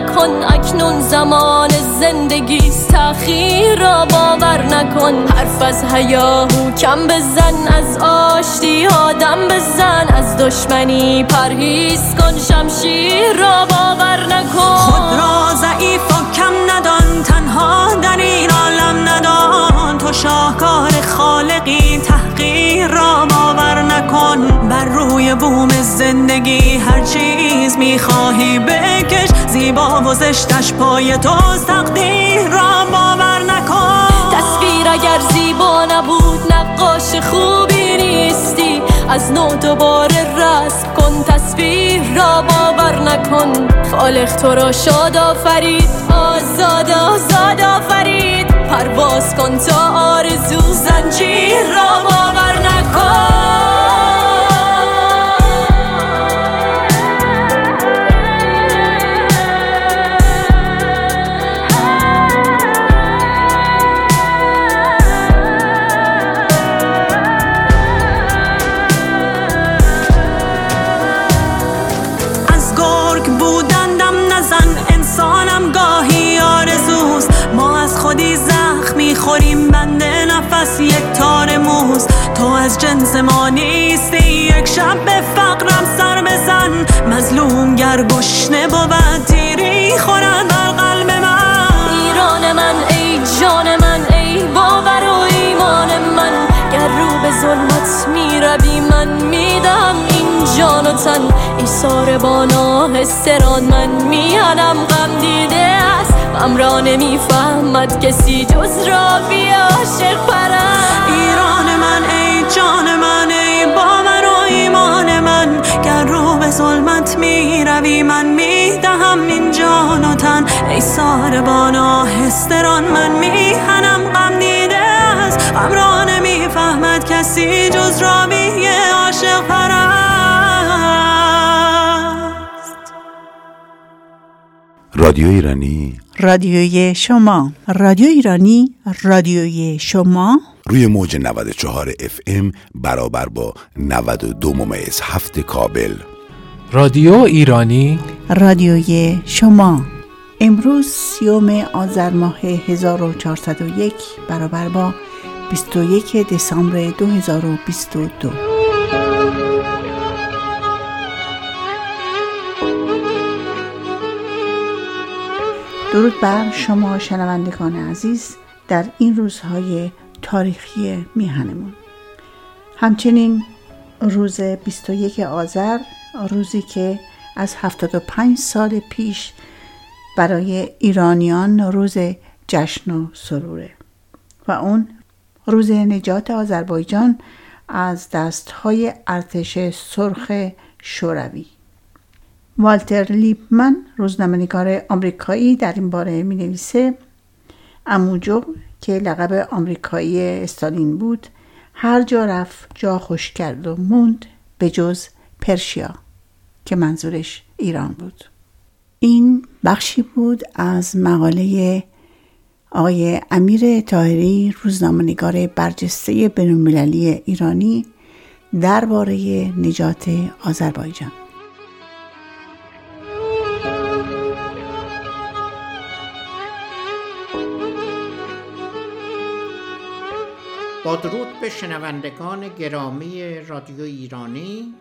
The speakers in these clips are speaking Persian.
نکن اکنون زمان زندگی تأخیر را باور نکن. حرف از هیاهو کم بزن از آشتی آدم بزن. از دشمنی پرهیز کن شمشیر را باور نکن. خود را ضعیف و کم ندان تنها در این عالم ندان. تو شاهکار خالقی تحقیر را باور نکن. بر روی بوم زندگی هر چیز می‌خواهی بکش. زیبا و زشتش پای تو تقدیر را باور نکن. تصویر اگر زیبا نبود نقاش خوبی نیستی. از نو دوباره رسم کن تصویر را باور نکن. خالق تو را شاد آفرید. آزاد آزاد آفرید. پرواز کن تا آرزو زنجیر را باور نکن. بار استران من میانم غم دیده است. غم را نمی‌فهمد کسی جز را عاشق پرست ایران من ای جان من ای با من و ایمان من. گر رو به ظلمت می‌روی من می‌دهم این جان و تن. ای سار بالا حسران من میهنم غم دیده است. غم را نمی‌فهمد کسی جز را عاشق پرست رادیو ایرانی. رادیوی شما. رادیو ایرانی رادیوی شما. روی موج 94 اف ام برابر با 92 ممیز هفت کابل. رادیو ایرانی. رادیوی شما. امروز سیوم آذر ماه 1401 برابر با 21 دسامبر 2022 درود بر شما شنوندگان عزیز در این روزهای تاریخی میهنمون. همچنین روز 21 آذر روزی که از 75 سال پیش برای ایرانیان روز جشن و سروره و اون روز نجات آذربایجان از دستهای ارتش سرخ شوروی. والتر لیپمن روزنامه‌نگار آمریکایی در این باره می نویسه اموجو که لقب آمریکایی استالین بود هر جا رفت جا خوش کرد و موند به جز پرشیا که منظورش ایران بود. این بخشی بود از مقاله آقای امیر تاهری روزنامه‌نگار برجسته بین‌المللی ایرانی درباره نجات آذربایجان. با درود به شنوندگان گرامی رادیو ایرانی.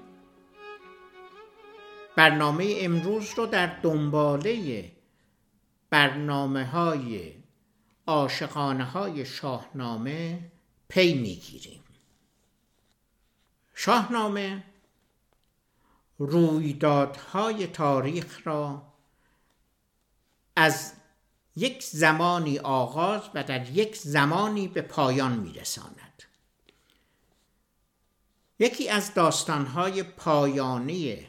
برنامه امروز رو در دنباله برنامه های عاشقانه های شاهنامه پی می‌گیریم. شاهنامه رویدادهای تاریخ را از یک زمانی آغاز و در یک زمانی به پایان میرساند. یکی از داستانهای پایانی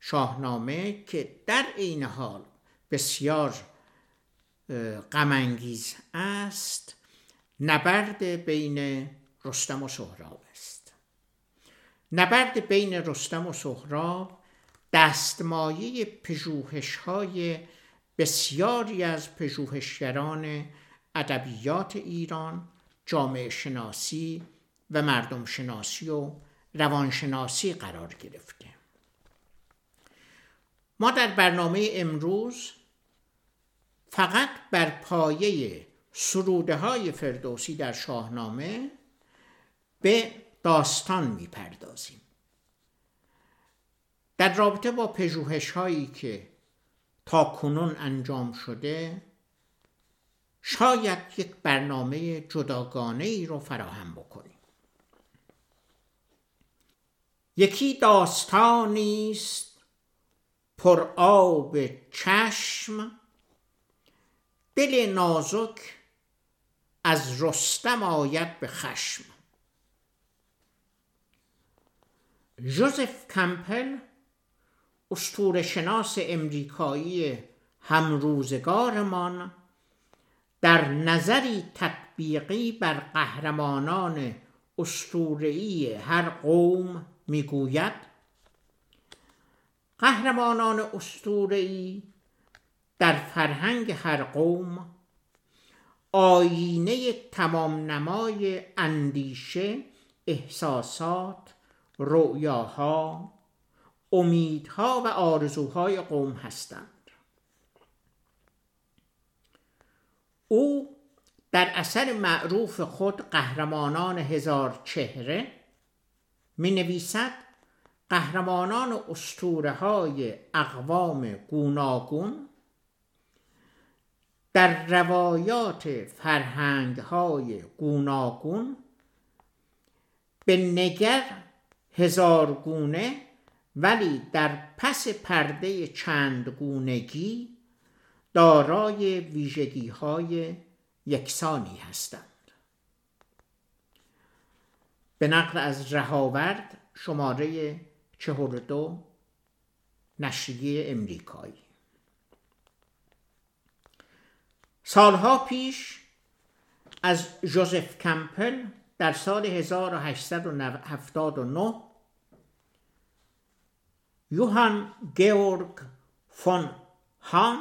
شاهنامه که در این حال بسیار غمانگیز است نبرد بین رستم و سهراب است. نبرد بین رستم و سهراب دستمایه پژوهش های بسیاری از پژوهشگران ادبیات ایران جامعه شناسی و مردم شناسی و روانشناسی قرار گرفته. ما در برنامه امروز فقط بر پایه سروده های فردوسی در شاهنامه به داستان می‌پردازیم. در رابطه با پژوهش هایی که تا کنون انجام شده شاید یک برنامه جداگانه ای رو فراهم بکنیم. یکی داستانی است پر آب چشم دل نازک از رستم آید به خشم. جوزف کمپل استور شناس امریکایی همروزگارمان در نظری تطبیقی بر قهرمانان استورهی هر قوم می‌گوید قهرمانان استورهی در فرهنگ هر قوم آینه تمام نمای اندیشه احساسات رؤیاها امیدها و آرزوهای قوم هستند. او در اثر معروف خود قهرمانان هزار چهره می نویسد قهرمانان استوره های اقوام گوناگون در روایات فرهنگ های گوناگون به نگر هزار گونه ولی در پس پرده چند گونگی دارای ویژگی های یکسانی هستند. به نقل از رهاورد شماره چهر دو نشریه امریکایی. سالها پیش از جوزف کمپل در سال 1879 یوهان گیورگ فون هان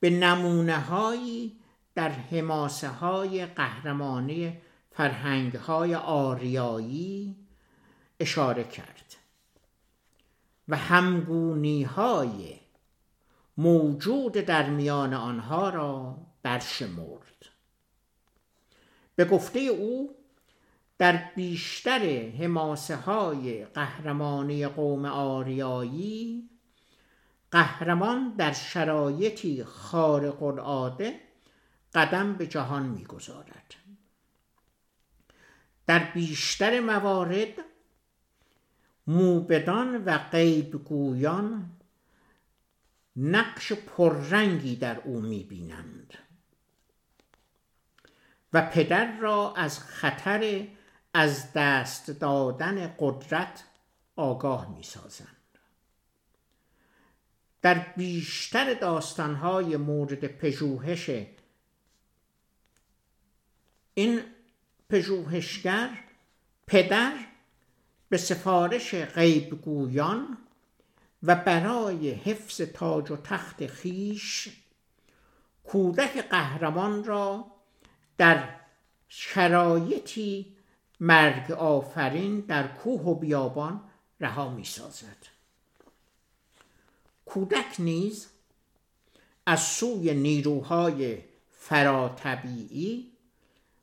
به نمونه هایی در حماسه های قهرمانی فرهنگ های آریایی اشاره کرد و همگونی های موجود در میان آنها را برشمرد. به گفته او در بیشتر حماسه های قهرمانی قوم آریایی قهرمان در شرایطی خارق العاده قدم به جهان می‌گذارد. در بیشتر موارد موبدان و غیبگویان نقش پررنگی در او می‌بینند و پدر را از خطر از دست دادن قدرت آگاه می سازند. در بیشتر داستانهای مورد پژوهش این پژوهشگر پدر به سفارش غیبگویان و برای حفظ تاج و تخت خیش کودک قهرمان را در شرایطی مرگ آفرین در کوه و بیابان رها می سازد کودک نیز از سوی نیروهای فراتبیعی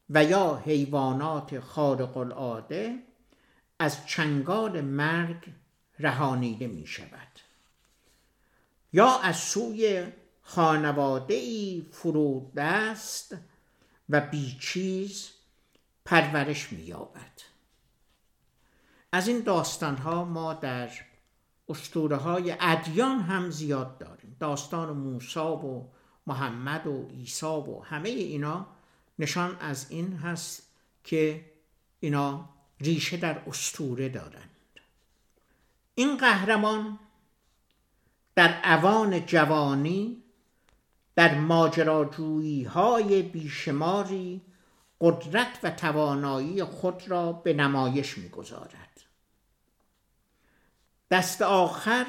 و یا حیوانات خارق العاده از چنگال مرگ رهانیده می شود یا از سوی خانواده ای فرود است و بیچیز پرورش مییابد. از این داستان ها ما در اسطوره های ادیان هم زیاد داریم. داستان موسی و محمد و عیسی و همه اینا نشان از این هست که اینا ریشه در اسطوره دارند. این قهرمان در اوان جوانی در ماجراجویی های بیشماری قدرت و توانایی خود را به نمایش می‌گذارد. دست آخر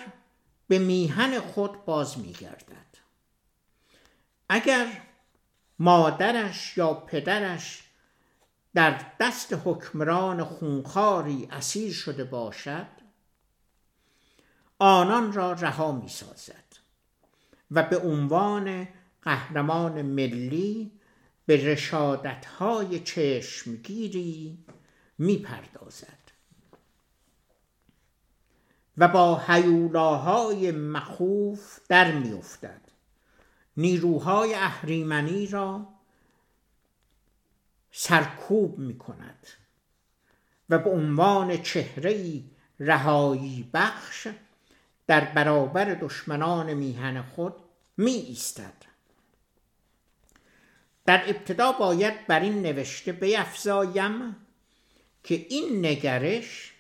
به میهن خود باز میگردد. اگر مادرش یا پدرش در دست حکمران خونخاری اسیر شده باشد آنان را رها می سازد و به عنوان قهرمان ملی به رشادت های چشمگیری می پردازد و با حیولاهای مخوف در می افتد. نیروهای اهریمنی را سرکوب می کند و به عنوان چهره رهایی بخش در برابر دشمنان میهن خود می ایستد در ابتدا باید بر این نوشته بیفزایم که این نگرش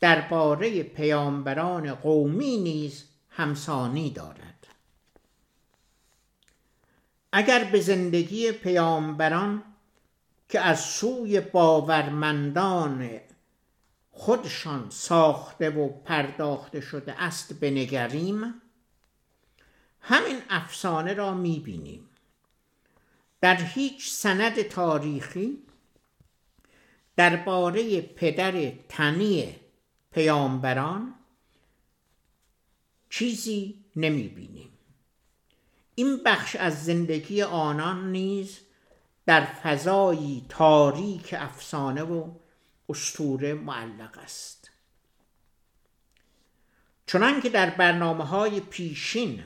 درباره پیامبران قومی نیز همسانی دارد. اگر به زندگی پیامبران که از سوی باورمندان خودشان ساخته و پرداخته شده است بنگریم همین افسانه را می‌بینیم. در هیچ سند تاریخی درباره پدر تنی پیامبران چیزی نمی بینیم این بخش از زندگی آنان نیز در فضایی تاریک افسانه و استوره معلق است. چنانکه در برنامه های پیشین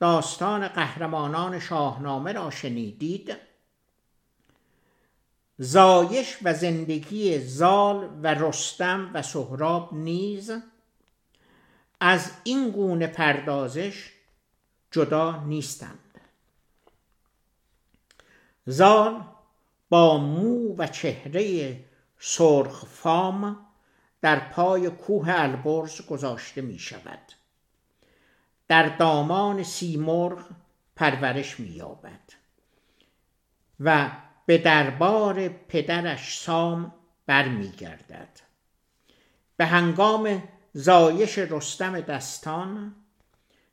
داستان قهرمانان شاهنامه را شنیدید؟ زایش و زندگی زال و رستم و سهراب نیز از این گونه پردازش جدا نیستند. زال با مو و چهره سرخ فام در پای کوه البرز گذاشته می شود در دامان سیمرغ پرورش مییابد و به دربار پدرش سام برمیگردد. به هنگام زایش رستم دستان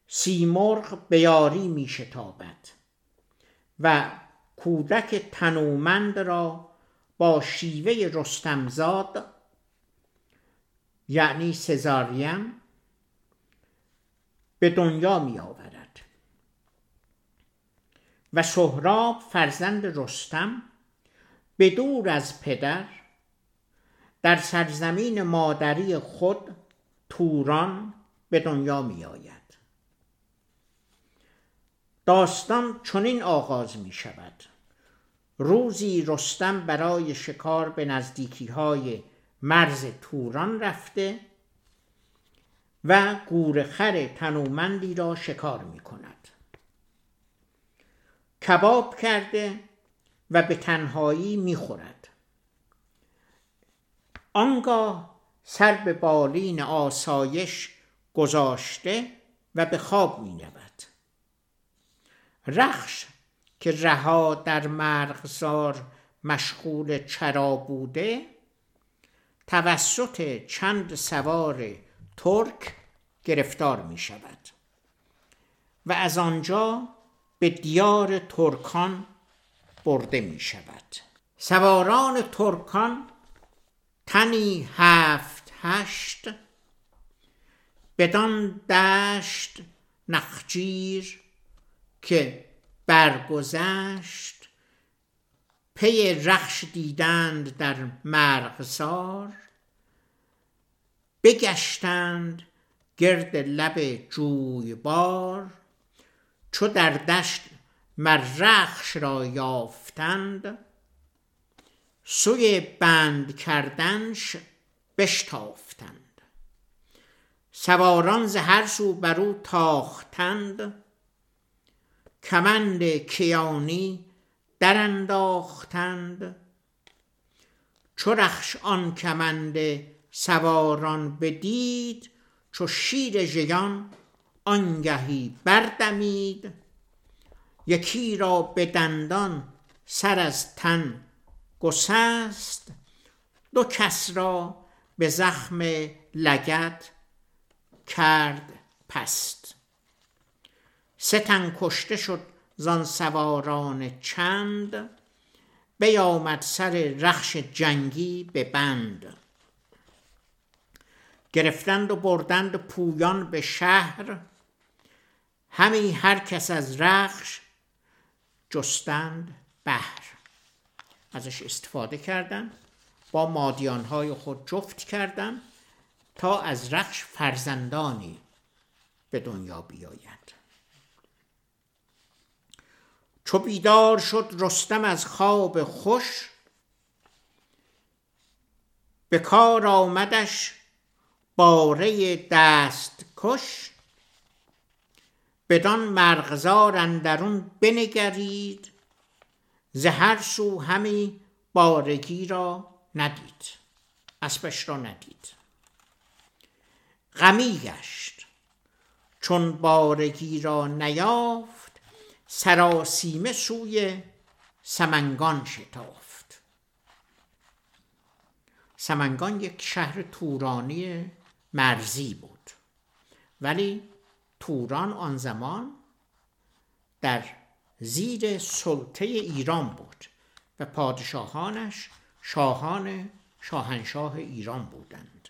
سیمرغ به یاری می شتابد و کودک تنومند را با شیوه رستمزاد یعنی سزاریم به دنیا می آورد و سهراب فرزند رستم به دور از پدر در سرزمین مادری خود توران به دنیا می آید داستان چنین آغاز می شود روزی رستم برای شکار به نزدیکی های مرز توران رفته و گورخر تنومندی را شکار می کند کباب کرده و به تنهایی می خورد آنگاه سر به بالین آسایش گذاشته و به خواب می نود رخش که رها در مرغزار مشغول چرا بوده توسط چند سوار ترک گرفتار می شود و از آنجا به دیار ترکان برده می شود سواران ترکان تنی هفت هشت بدان دشت نخجیر که برگذشت پی رخش دیدند در مرغزار. بگشتند گرد لب جویبار چو در دشت مرخش را یافتند سوی بند کردنش بشتافتند. سواران ز هر سو بر او تاختند کمند کیانی در انداختند. چو رخش آن کمند سواران بدید چو شیر ژیان آنگهی بردمید. یکی را به دندان سر از تن گسست دو کس را به زخم لگد کرد پست. سه تن کشته شد زان سواران چند بیامد سر رخش جنگی به بند. گرفتند و بردند پویان به شهر. همی هر کس از رخش جستند بهر. ازش استفاده کردند با مادیانهای خود جفت کردند تا از رخش فرزندانی به دنیا بیاید چو بیدار شد رستم از خواب خوش به کار آمدش باره دست کش. بدان مرغزار اندرون بنگرید. ز هر سو همی بارگی را ندید. اسبش را ندید. غمی گشت. چون بارگی را نیافت سراسیمه سوی سمنگان شتافت. سمنگان یک شهر تورانی مرزی بود. ولی توران آن زمان در زیر سلطه ایران بود و پادشاهانش شاهان شاهنشاه ایران بودند.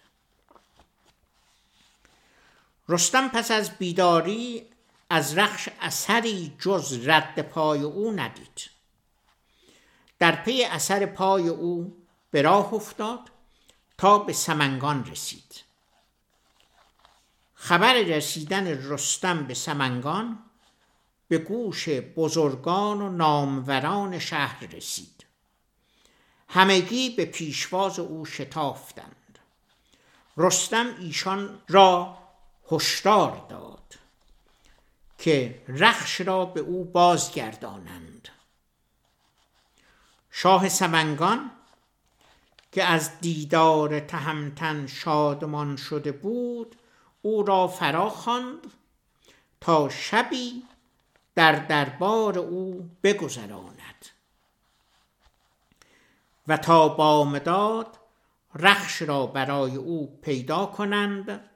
رستم پس از بیداری از رخش اثری جز رد پای او ندید. در پی اثر پای او به راه افتاد تا به سمنگان رسید. خبر رسیدن رستم به سمنگان به گوش بزرگان و ناموران شهر رسید. همگی به پیشواز او شتافتند. رستم ایشان را هشدار داد که رخش را به او بازگردانند. شاه سمنگان که از دیدار تهمتن شادمان شده بود او را فرا خواند تا شبی در دربار او بگذراند و تا بامداد رخش را برای او پیدا کنند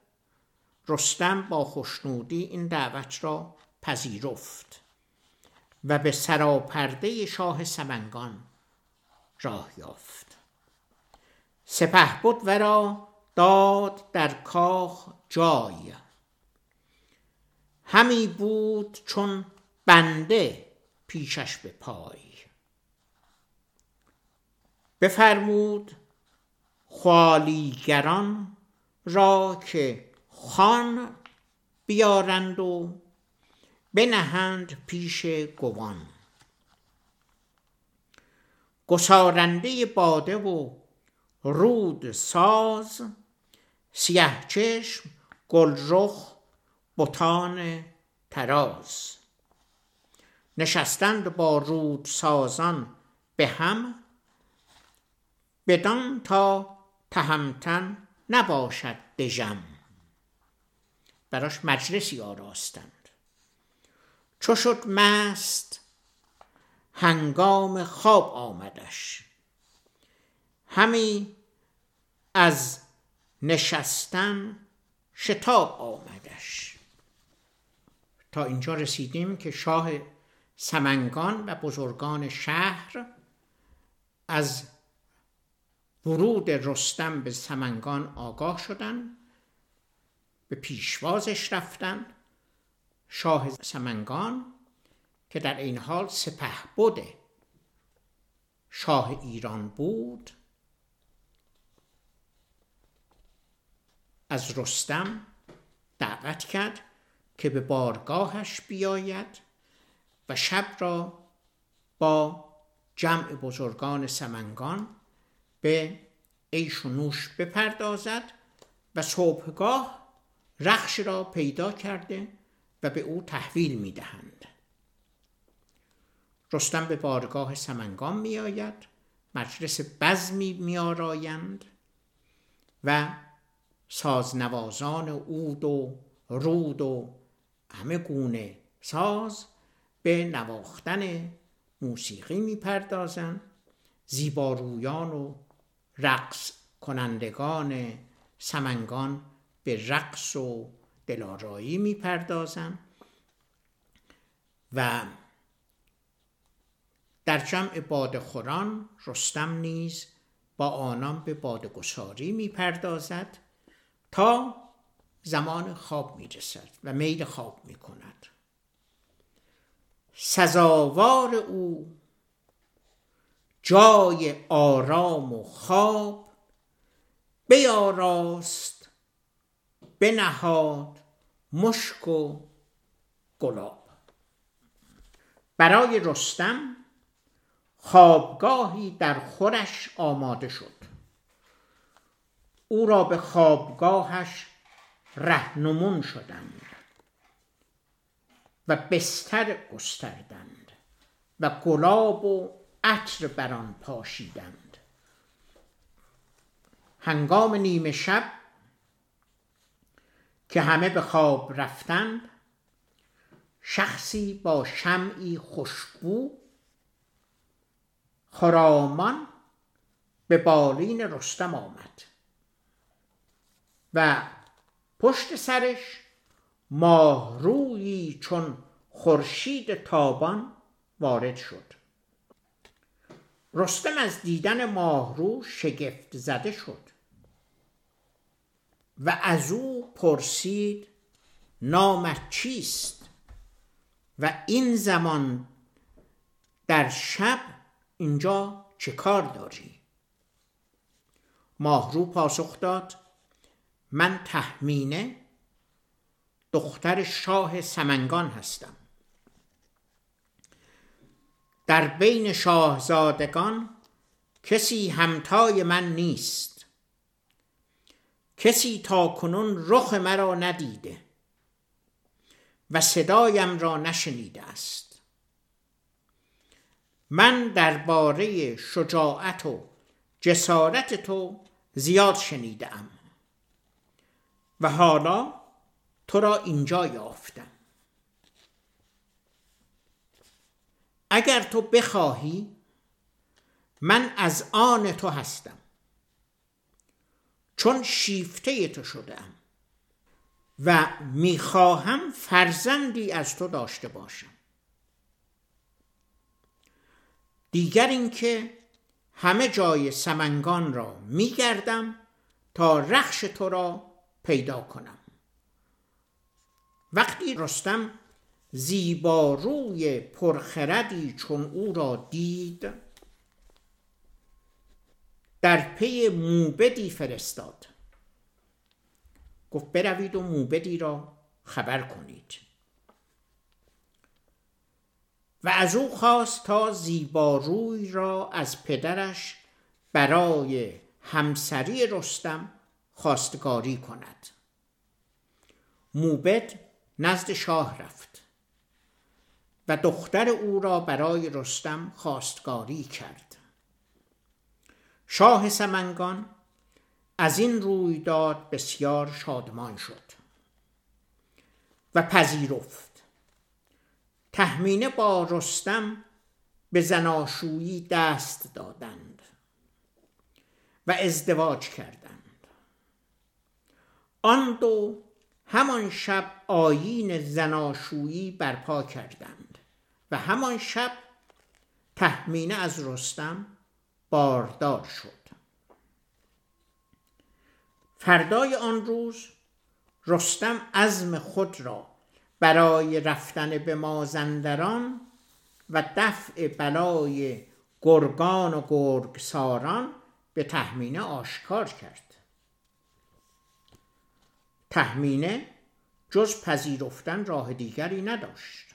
رستم با خوشنودی این دعوت را پذیرفت و به سراپرده شاه سمنگان راه یافت. سپه بود ورا داد در کاخ جای. همی بود چون بنده پیشش به پای. بفرمود خوالیگران را که خان بیارند و بنهند پیش گوان. گسارنده باده و رود ساز سیه چشم گلرخ بتان تراز نشستند با رود سازان به هم بدان تا تهمتن نباشد دژم. براش مجلسی آراستند. چو شد مست هنگام خواب آمدش. همی از نشستن شتاب آمدش. تا اینجا رسیدیم که شاه سمنگان و بزرگان شهر از ورود رستم به سمنگان آگاه شدند به پیشوازش رفتن. شاه سمنگان که در این حال سپه بوده شاه ایران بود از رستم دعوت کرد که به بارگاهش بیاید و شب را با جمع بزرگان سمنگان به عیش و نوش بپردازد و صبحگاه رخش را پیدا کرده و به او تحویل می‌دهند. رستم به بارگاه سمنگان می آید مجلس بزمی می آرایند و سازنوازان اود و رود و همه گونه ساز به نواختن موسیقی می پردازند زیبارویان و رقص کنندگان سمنگان به رقص و دلارایی می پردازند و در جمع بادخوران رستم نیز با آنان به بادگساری می پردازد تا زمان خواب می رسد و میل خواب می کند سزاوار او جای آرام و خواب بیاراست بنهاد مشک و گلاب. برای رستم خوابگاهی در خورش آماده شد. او را به خوابگاهش رهنمون شدند و بستر گستردند و گلاب و عطر بر آن پاشیدند. هنگام نیمه شب که همه به خواب رفتند شخصی با شمعی خوشبو خرامان به بالین رستم آمد. و پشت سرش ماهرویی چون خورشید تابان وارد شد رستم از دیدن ماهرو شگفت زده شد و از او پرسید نامت چیست و این زمان در شب اینجا چه کار داری؟ ماهرو پاسخ داد من تحمینه دختر شاه سمنگان هستم. در بین شاهزادگان کسی همتای من نیست. کسی تا کنون رخ مرا ندیده و صدایم را نشنیده است. من درباره شجاعت و جسارت تو زیاد شنیدم و حالا تو را اینجا یافتم. اگر تو بخواهی من از آن تو هستم. چون شیفته تو شدم و می‌خواهم فرزندی از تو داشته باشم. دیگر اینکه همه جای سمنگان را میگردم تا رخش تو را پیدا کنم. وقتی رستم زیباروی پرخردی چون او را دید در پی موبدی فرستاد. گفت بروید و موبدی را خبر کنید. و از او خواست تا زیباروی را از پدرش برای همسری رستم خواستگاری کند. موبد نزد شاه رفت و دختر او را برای رستم خواستگاری کرد. شاه سمنگان از این رویداد بسیار شادمان شد و پذیرفت. تهمینه با رستم به زناشویی دست دادند و ازدواج کردند. آن دو همان شب آیین زناشویی برپا کردند و همان شب تهمینه از رستم باردار شد. فردای آن روز رستم عزم خود را برای رفتن به مازندران و دفع بلای گرگان و گرگساران به تهمینه آشکار کرد. تهمینه جز پذیرفتن راه دیگری نداشت.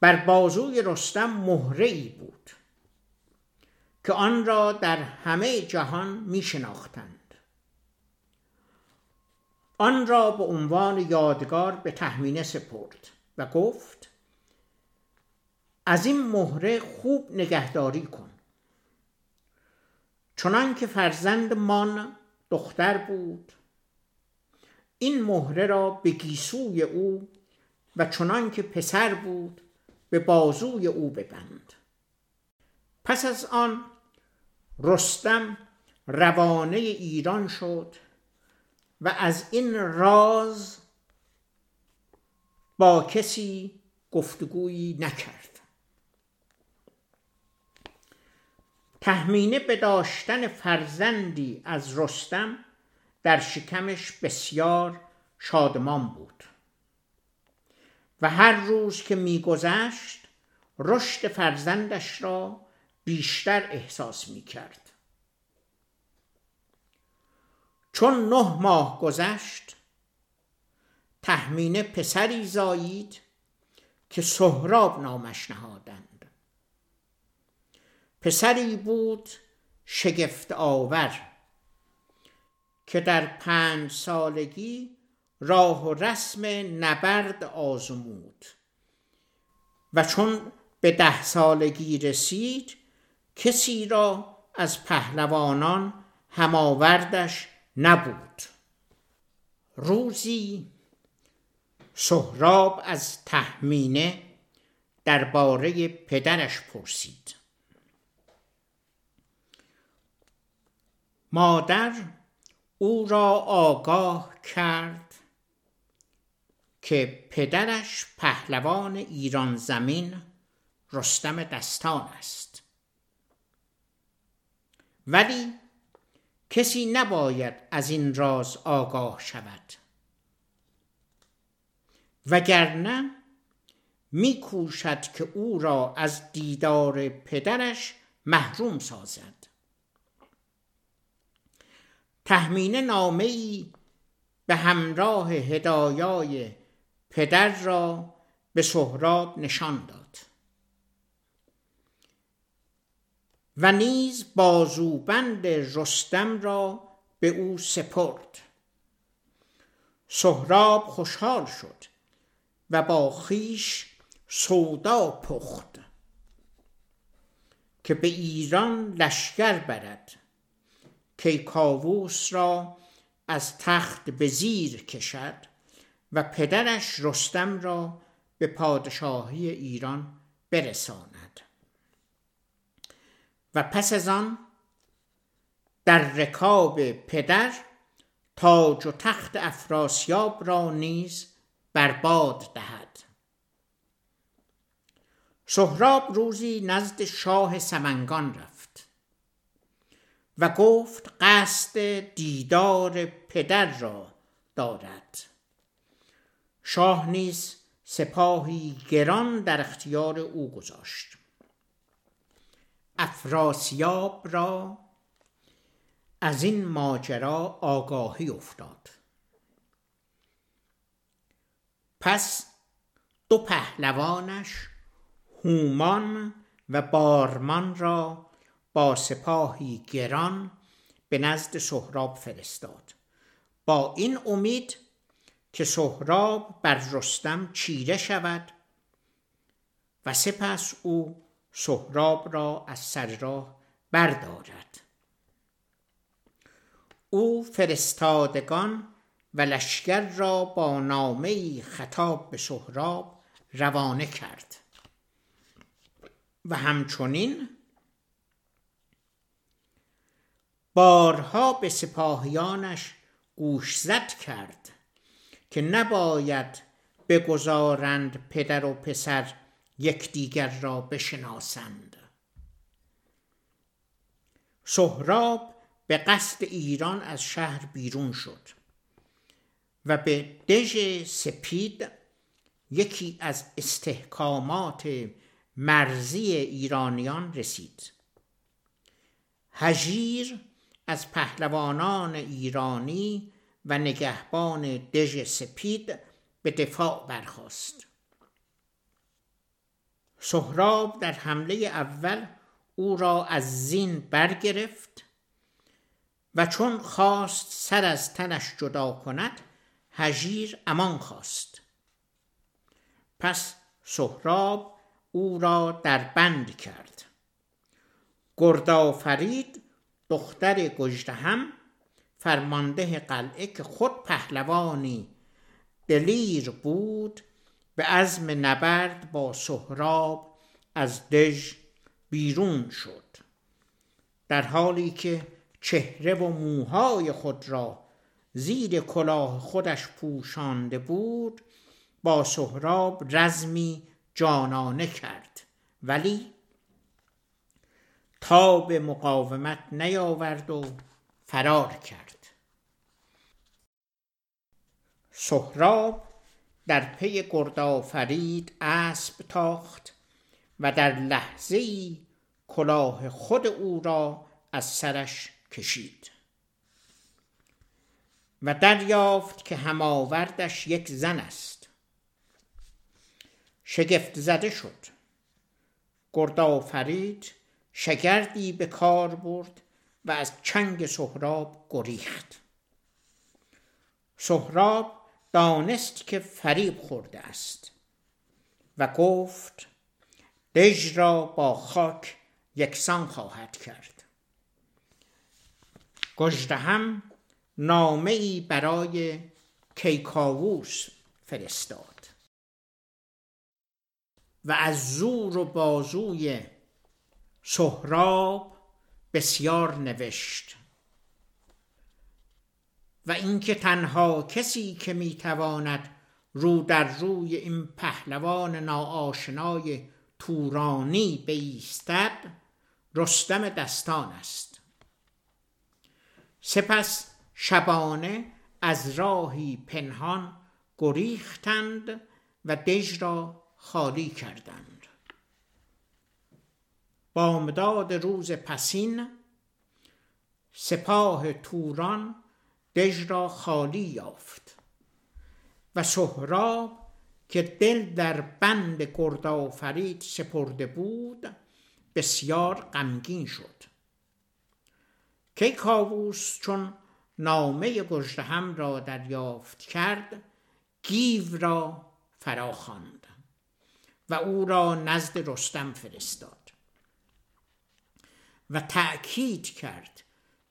بر بازوی رستم مهره ای بود که آن را در همه جهان می شناختند آن را به عنوان یادگار به تهمینه سپرد و گفت از این مهره خوب نگهداری کن. چنان که فرزند مان دختر بود. این مهره را به گیسوی او و چنان که پسر بود به بازوی او ببند. پس از آن رستم روانه ایران شد و از این راز با کسی گفتگویی نکرد. تهمینه به داشتن فرزندی از رستم در شکمش بسیار شادمان بود. و هر روز که میگذشت رشد فرزندش را بیشتر احساس می کرد چون نه ماه گذشت تهمینه پسری زایید که سهراب نامش نهادند پسری بود شگفت آور که در پنج سالگی راه و رسم نبرد آزمود و چون به ده سالگی رسید کسی را از پهلوانان هماوردش نبود. روزی سهراب از تهمینه درباره پدرش پرسید. مادر او را آگاه کرد که پدرش پهلوان ایران زمین رستم دستان است. ولی کسی نباید از این راز آگاه شود. وگرنه میکوشد که او را از دیدار پدرش محروم سازد. تهمینه نامه ای به همراه هدایای پدر را به سهراب نشان داد. و نیز بازوبند رستم را به او سپرد. سهراب خوشحال شد و با خیش سودا پخت که به ایران لشکر برد. کیکاووس را از تخت به زیر کشد و پدرش رستم را به پادشاهی ایران برساند. و پس از آن در رکاب پدر تاج و تخت افراسیاب را نیز برباد دهد. سهراب روزی نزد شاه سمنگان رفت. و گفت قصد دیدار پدر را دارد. شاه نیز سپاهی گران در اختیار او گذاشت. افراسیاب را از این ماجرا آگاهی افتاد. پس دو پهلوانش هومان و بارمان را با سپاهی گران به نزد سهراب فرستاد. با این امید که سهراب بر رستم چیره شود و سپس او سهراب را از سر راه بردارد. او فرستادگان و لشکر را با نامه خطاب به سهراب روانه کرد و همچنین بارها به سپاهیانش گوشزد کرد که نباید بگذارند پدر و پسر یکدیگر را بشناسند. سهراب به قصد ایران از شهر بیرون شد و به دژ سپید یکی از استحکامات مرزی ایرانیان رسید. هژیر از پهلوانان ایرانی و نگهبان دژ سپید به دفاع برخاست. سهراب در حمله اول او را از زین برگرفت و چون خواست سر از تنش جدا کند هژیر امان خواست. پس سهراب او را در بند کرد. گردآفرید دختر گژدهم فرمانده قلعه که خود پهلوانی دلیر بود به عزم نبرد با سهراب از دژ بیرون شد. در حالی که چهره و موهای خود را زیر کلاه خودش پوشانده بود با سهراب رزمی جانانه کرد. ولی تاب مقاومت نیاورد و فرار کرد. سهراب در پی گردآفرید اسب تاخت و در لحظه ای کلاه خود او را از سرش کشید. و دریافت که هماوردش یک زن است. شگفت زده شد. گردآفرید شگردی به کار برد و از چنگ سهراب گریخت. سهراب دانست که فریب خورده است و گفت دژ را با خاک یکسان خواهد کرد. گژدهم نامه ای برای کیکاووس فرستاد و از زور و بازوی سهراب بسیار نوشت. و اینکه تنها کسی که می‌تواند رو در روی این پهلوان ناآشنای تورانی بیستد رستم دستان است. سپس شبانه از راهی پنهان گریختند و دژ را خالی کردند. بامداد روز پسین سپاه توران دژ را خالی یافت و سهراب که دل در بند گردآفرید سپرده بود بسیار غمگین شد کیکاووس چون نامه گژدهم را دریافت کرد گیو را فراخواند و او را نزد رستم فرستاد و تأکید کرد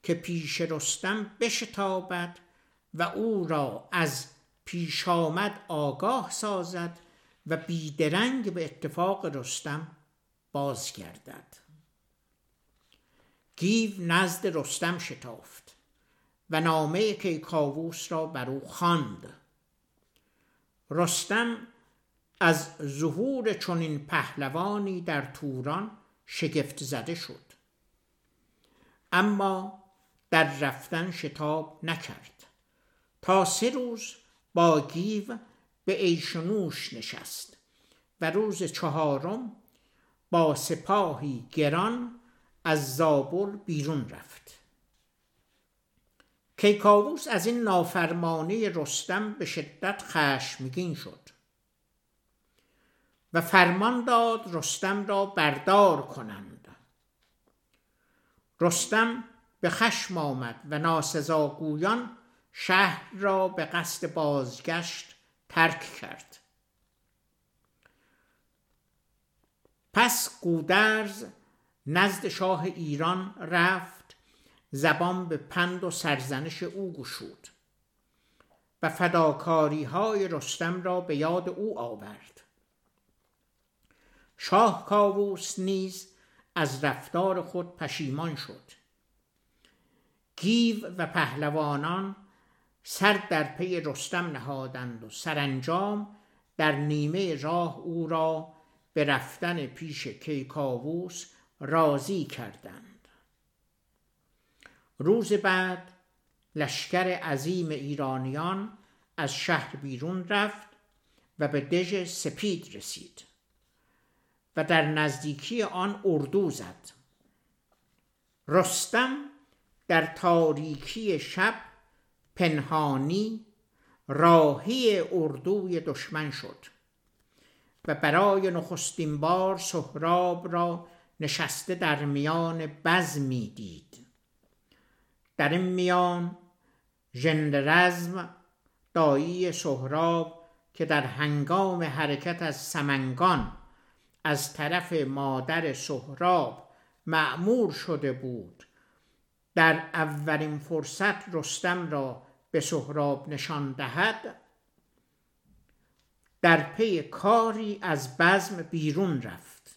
که پیش رستم بشتابد و او را از پیش آمد آگاه سازد و بیدرنگ به اتفاق رستم بازگردد. گیو نزد رستم شتافت و نامه کیکاووس را بر او خواند. رستم از ظهور چنین پهلوانی در توران شگفت زده شد. اما در رفتن شتاب نکرد. تا سه روز با گیو به ایشنوش نشست و روز چهارم با سپاهی گران از زابل بیرون رفت. کیکاووس از این نافرمانی رستم به شدت خشمگین شد و فرمان داد رستم را بردار کنند. رستم به خشم آمد و ناسزاگویان شهر را به قصد بازگشت ترک کرد. پس گودرز نزد شاه ایران رفت زبان به پند و سرزنش او گشود و فداکاری های رستم را به یاد او آورد. شاه کاووس نیز از رفتار خود پشیمان شد. گیو و پهلوانان سر در پی رستم نهادند و سرانجام در نیمه راه او را به رفتن پیش کیکاووس راضی کردند. روز بعد لشکر عظیم ایرانیان از شهر بیرون رفت و به دژ سپید رسید. در نزدیکی آن اردو زد. رستم در تاریکی شب پنهانی راهی اردوی دشمن شد و برای نخستین بار سهراب را نشسته در میان بزمی دید در این میان ژنرزم دایی سهراب که در هنگام حرکت از سمنگان از طرف مادر سهراب معمور شده بود. در اولین فرصت رستم را به سهراب نشان دهد در پی کاری از بزم بیرون رفت.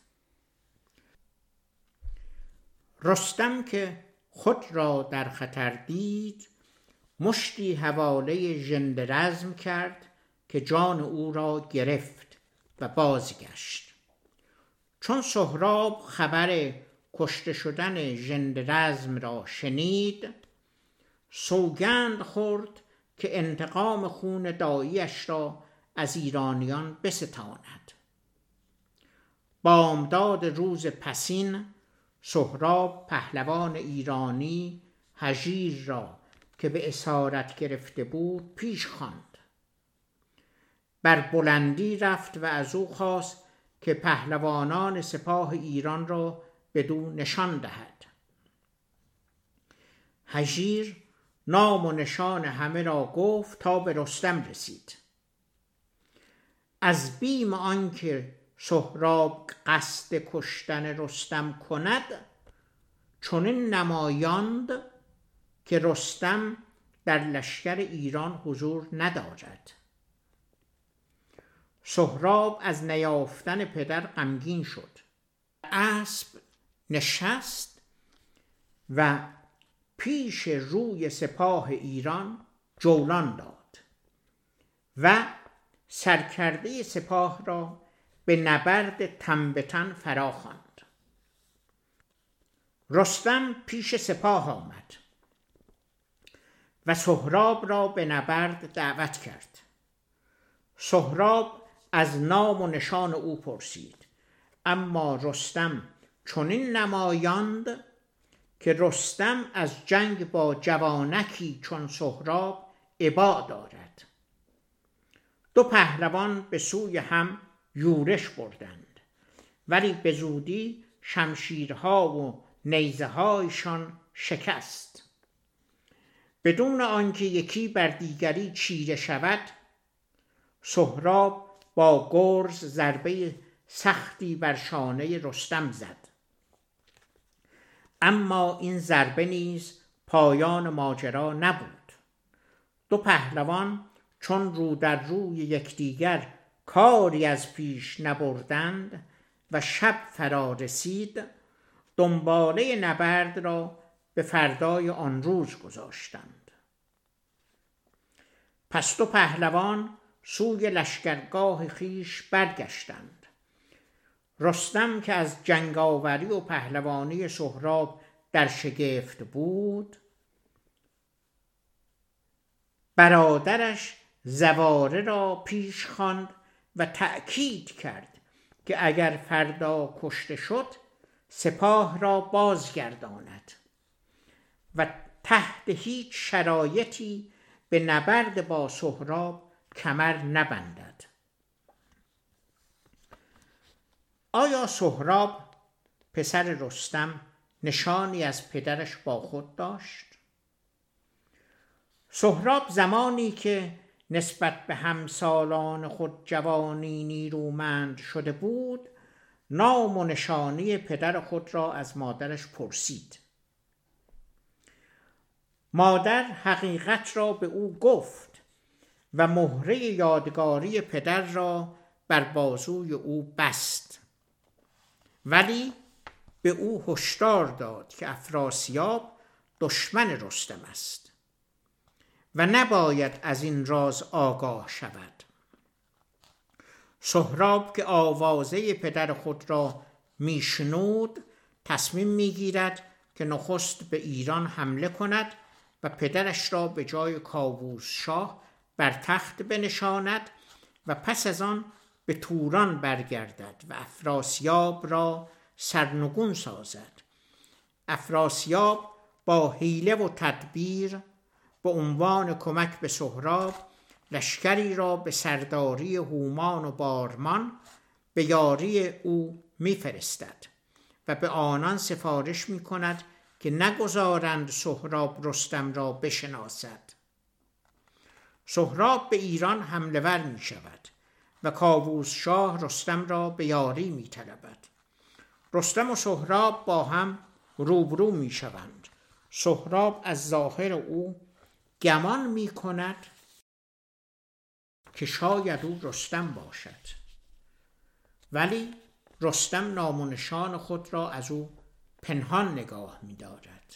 رستم که خود را در خطر دید مشتی حواله ژندرزم کرد که جان او را گرفت و بازگشت. چون سهراب خبر کشته شدن ژندرزم را شنید سوگند خورد که انتقام خون داییش را از ایرانیان بستاند. بامداد روز پسین سهراب پهلوان ایرانی هژیر را که به اسارت گرفته بود پیش خواند. بر بلندی رفت و از او خواست که پهلوانان سپاه ایران را بدو نشان دهد. هژیر نام و نشان همه را گفت تا به رستم رسید. از بیم آنکه سهراب قصد کشتن رستم کند چنین نمایاند که رستم در لشکر ایران حضور ندارد. سهراب از نیافتن پدر غمگین شد. اسب نشست و پیش روی سپاه ایران جولان داد و سرکرده سپاه را به نبرد تنبتن فرا خواند رستم پیش سپاه آمد و سهراب را به نبرد دعوت کرد. سهراب از نام و نشان او پرسید. اما رستم چنین نمایاند که رستم از جنگ با جوانکی چون سهراب عبا دارد. دو پهلوان به سوی هم یورش بردند ولی به زودی شمشیرها و نیزه هایشان شکست. بدون آنکه یکی بر دیگری چیره شود سهراب با گرز ضربه سختی بر شانه رستم زد. اما این ضربه نیز پایان ماجرا نبود. دو پهلوان چون رو در روی یکدیگر کاری از پیش نبردند و شب فرا رسید دنباله نبرد را به فردای آن روز گذاشتند. پس دو پهلوان سوی لشکرگاه خیش برگشتند. رستم که از جنگاوری و پهلوانی سهراب در شگفت بود برادرش زواره را پیش خواند و تأکید کرد که اگر فردا کشته شد سپاه را بازگرداند و تحت هیچ شرایطی به نبرد با سهراب کمر نبندد. آیا سهراب پسر رستم نشانی از پدرش با خود داشت؟ سهراب زمانی که نسبت به همسالان خود جوانی نیرومند شده بود نام و نشانی پدر خود را از مادرش پرسید. مادر حقیقت را به او گفت. و مهره یادگاری پدر را بر بازوی او بست. ولی به او هشدار داد که افراسیاب دشمن رستم است و نباید از این راز آگاه شود. سهراب که آوازه پدر خود را میشنود تصمیم می‌گیرد که نخست به ایران حمله کند و پدرش را به جای کاووس شاه بر تخت بنشاند و پس از آن به توران برگردد و افراسیاب را سرنگون سازد. افراسیاب با حیله و تدبیر به عنوان کمک به سهراب لشکری را به سرداری هومان و بارمان به یاری او میفرستد و به آنان سفارش می کند که نگذارند سهراب رستم را بشناسد. سهراب به ایران حمله ور می شود و کاووس شاه رستم را به یاری می طلبد. رستم و سهراب با هم روبرو می شوند سهراب از ظاهر او گمان می کند که شاید او رستم باشد ولی رستم نام خود را از او پنهان نگاه می دارد.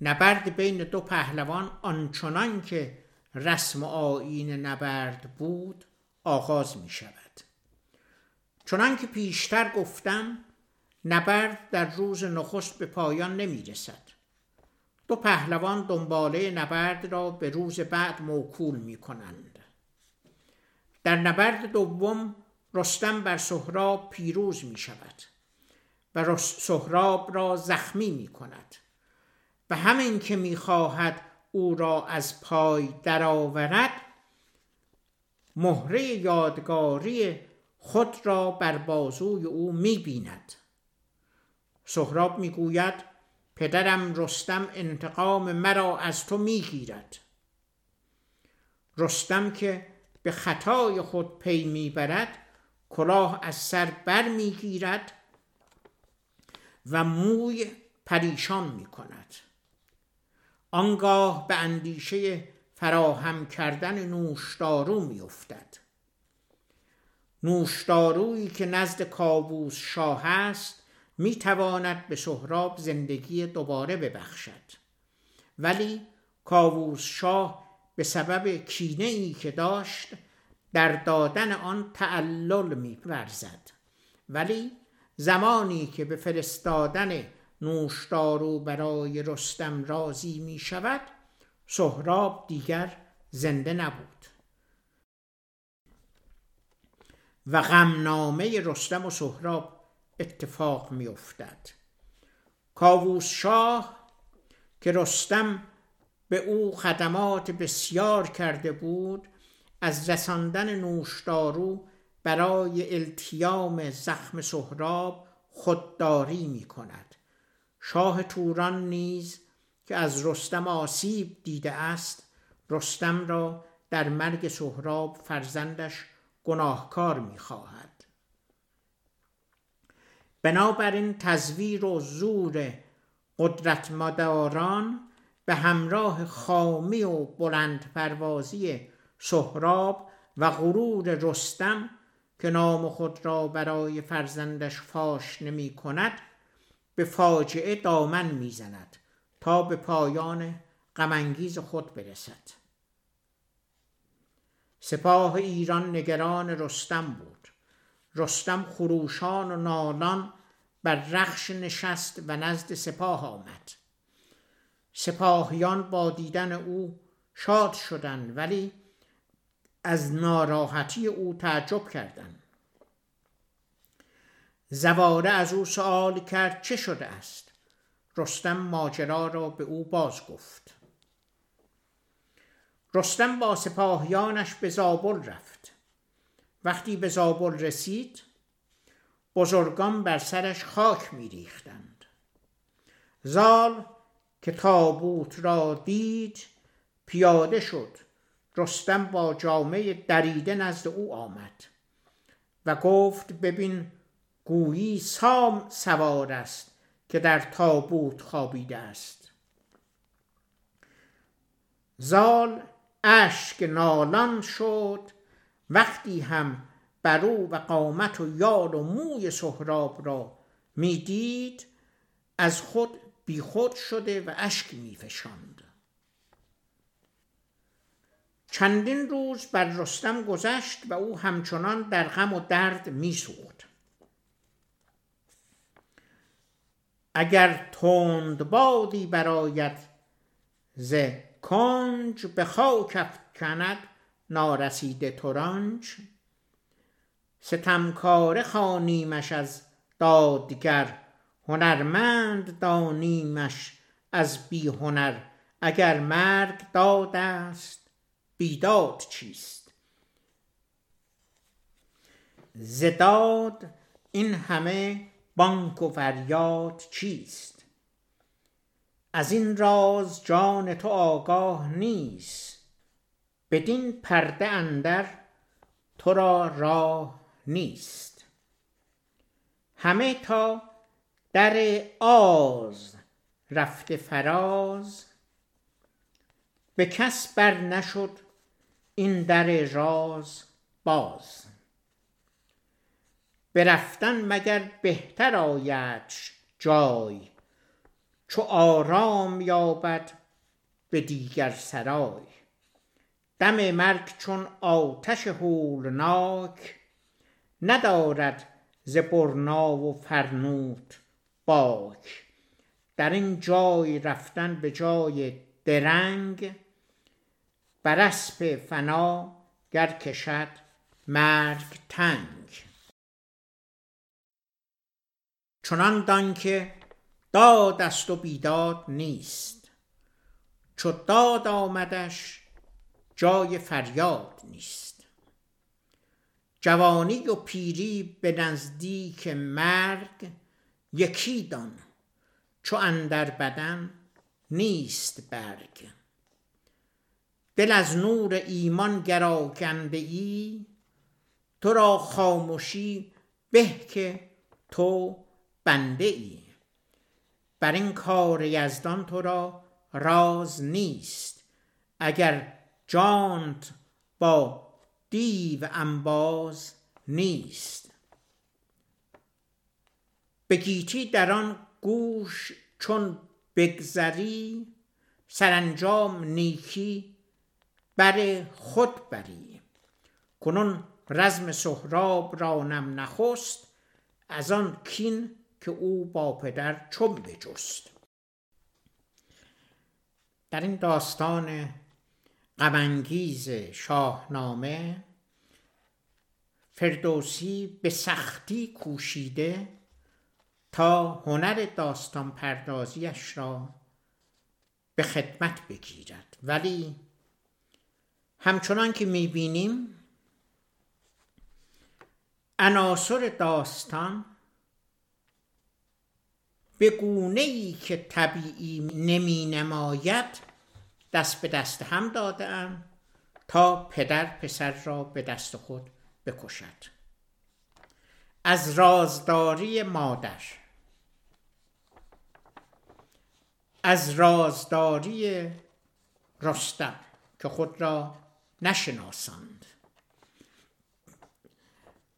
نبرد بین دو پهلوان آنچنان که رسم آیین نبرد بود آغاز می شود چنان که پیشتر گفتم نبرد در روز نخست به پایان نمی رسد دو پهلوان دنباله نبرد را به روز بعد موکول می کنند در نبرد دوم رستم بر سهراب پیروز می شود و سهراب را زخمی می کند و همین که می خواهد او را از پای درآورد مهره یادگاری خود را بر بازوی او می بیند سهراب می گوید پدرم رستم انتقام مرا از تو می گیرد رستم که به خطای خود پی می‌برد کلاه از سر بر می‌گیرد و موی پریشان می کند آنگاه به اندیشه فراهم کردن نوشدارو می افتد نوشدارویی که نزد کابوس شاه است می تواند به سهراب زندگی دوباره ببخشد. ولی کاووس شاه به سبب کینه ای که داشت در دادن آن تعلل می ورزد ولی زمانی که به فرستادن نوشدارو برای رستم راضی می شود سهراب دیگر زنده نبود. و غمنامه رستم و سهراب اتفاق می افتد. کاووس شاه که رستم به او خدمات بسیار کرده بود از رساندن نوشدارو برای التیام زخم سهراب خودداری می کند. شاه توران نیز که از رستم آسیب دیده است رستم را در مرگ سهراب فرزندش گناهکار می خواهد بنابراین تزویر و زور قدرت مداران به همراه خامی و بلند پروازی سهراب و غرور رستم که نام خود را برای فرزندش فاش نمی کند به فاجعه دامن می‌زند تا به پایان غمانگیز خود برسد. سپاه ایران نگران رستم بود. رستم خروشان و نالان بر رخش نشست و نزد سپاه آمد. سپاهیان با دیدن او شاد شدند ولی از ناراحتی او تعجب کردند. زواره از او سوال کرد چه شده است؟ رستم ماجرا را به او باز گفت. رستم با سپاهیانش به زابل رفت. وقتی به زابل رسید بزرگان بر سرش خاک میریختند. زال که تابوت را دید پیاده شد. رستم با جامعه دریده نزد او آمد و گفت ببین گویی سام سوار است که در تابوت خوابیده است. زال اشک نالان شد وقتی هم برو و قامت و یال و موی سهراب را می‌دید از خود بیخود شده و اشک میفشاند. چندین روز بر رستم گذشت و او همچنان در غم و درد میسوخت. اگر تند بادی براید ز کنج به خاک کند نارسیده ترانج ستمکاره خانیمش از دادگر هنرمند دانیمش از بی هنر اگر مرگ داد است بیداد چیست؟ زداد این همه بانک و فریاد چیست؟ از این راز جان تو آگاه نیست. بدین پرده اندر تو را راه نیست. همه تا در آز رفته فراز به کس بر نشد این در راز باز. برفتن مگر بهتر آیدش جای؟ چو آرام یابد به دیگر سرای. دم مرگ چون آتش هولناک ندارد ز برنا و فرنوت باک. در این جای رفتن به جای درنگ بر اسپ فنا گر کشد مرگ تنگ. چنان دان که داد است و بیداد نیست. چو داد آمدش جای فریاد نیست. جوانی و پیری به نزدیک مرگ یکی دان چو اندر بدن نیست برگ. دل از نور ایمان گر آکنده ای تو را خاموشی به که تو بنده ای. بر این کار یزدان تو را راز نیست. اگر جانت با دیو انباز نیست. به گیتی در آن گوش چون بگذری سرانجام نیکی بر خود بری. کنون رزم سهراب رانم نخست از آن کین که او با پدر چون بجست. در این داستان غمانگیز شاهنامه فردوسی به سختی کوشیده تا هنر داستان پردازیش را به خدمت بگیرد. ولی همچنان که می‌بینیم عناصر داستان به گونه ای که طبیعی نمی نماید دست به دست هم داده تا پدر پسر را به دست خود بکشد. از رازداری مادر از رازداری رستم که خود را نشناسند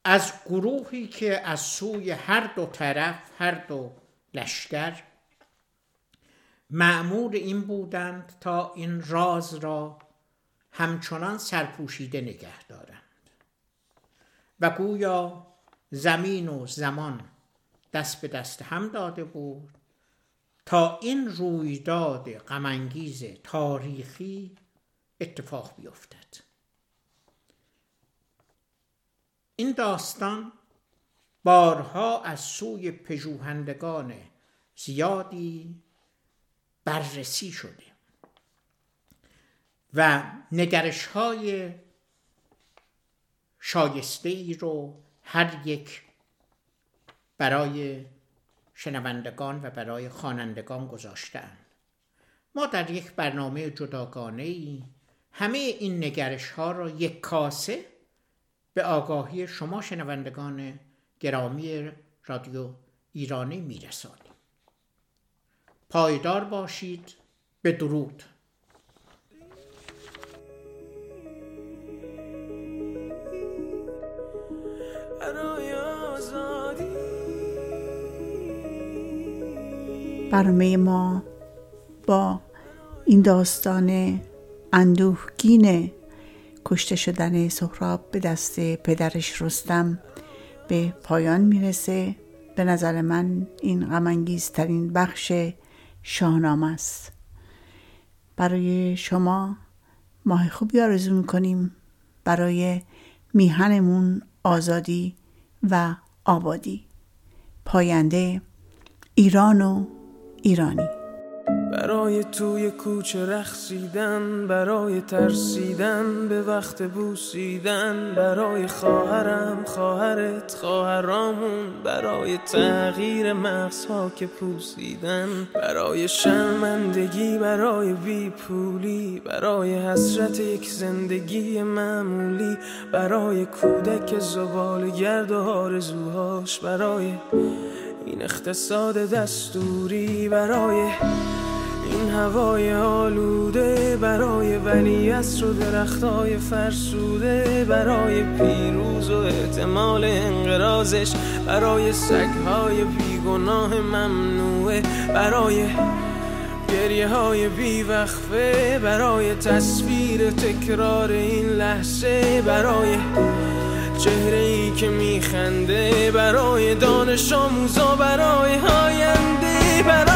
از گروهی که از سوی هر دو طرف هر دو لشکر. معمور این بودند تا این راز را همچنان سرپوشیده نگه دارند. و گویا زمین و زمان دست به دست هم داده بود تا این رویداد غمانگیز تاریخی اتفاق بیفتد. این داستان بارها از سوی پژوهندگان زیادی بررسی شده و نگرش های شایسته ای رو هر یک برای شنوندگان و برای خوانندگان گذاشتن ما در یک برنامه جداگانه ای همه این نگرش ها را یک کاسه به آگاهی شما شنوندگان گرامی رادیو ایرانی میرسانیم. پایدار باشید. به درود. برنامه ما با این داستان اندوهگین کشته شدن سهراب به دست پدرش رستم به پایان می‌رسه. به نظر من این غمانگیزترین بخش شاهنامه است. برای شما ماه خوبی آرزو می‌کنیم. برای میهنمون آزادی و آبادی. پاینده ایران و ایرانی. برای توی کوچه رخصیدن برای ترسیدن به وقت بوسیدن برای خواهرم خواهرت خواهرامون برای تغییر مغزها که پوسیدن برای شرمندگی برای بیپولی برای حسرت یک زندگی معمولی برای کودک زبال گرد و آرزوهاش برای این اقتصاد دستوری برای این هوای آلوده برای ولی و درختای فرسوده برای پیروز و احتمال انقرازش برای سگهای بیگناه ممنوعه برای گریه های بیوقفه برای تصویر تکرار این لحظه برای چهره ای که میخنده برای دانش آموزا برای آینده برای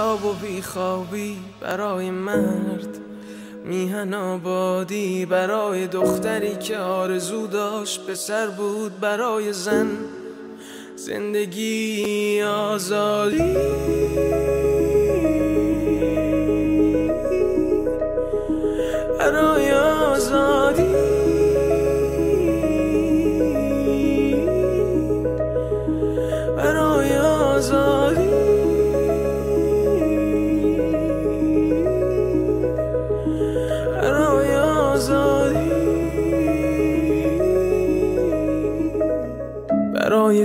حساب و بیخوابی برای مرد. میهن آبادی برای دختری که آرزو داشت پسر بود برای زن. زندگی آزادی. برای آزادی.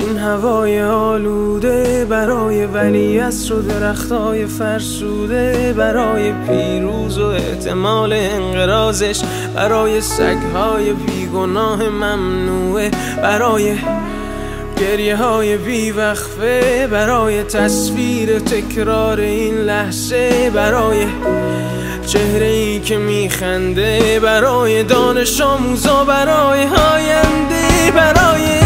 این هوای آلوده برای ولی و درختای فرسوده برای پیروز و احتمال انقرازش برای سگهای بیگناه ممنوعه برای گریه های بیوقفه برای تصویر تکرار این لحظه برای چهره ای که میخنده برای دانش آموزا برای آینده برای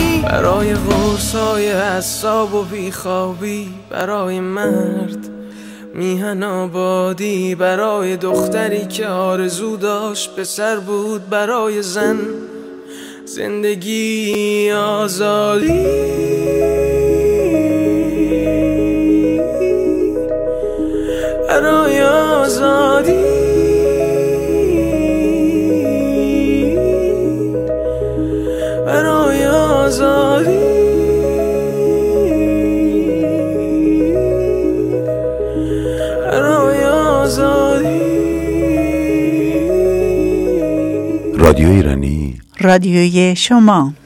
برای غرصای حساب و بیخوابی برای مرد میهن آبادی برای دختری که آرزو داشت به سر بود برای زن زندگی آزادی. برای آزادی. رادیوی شما.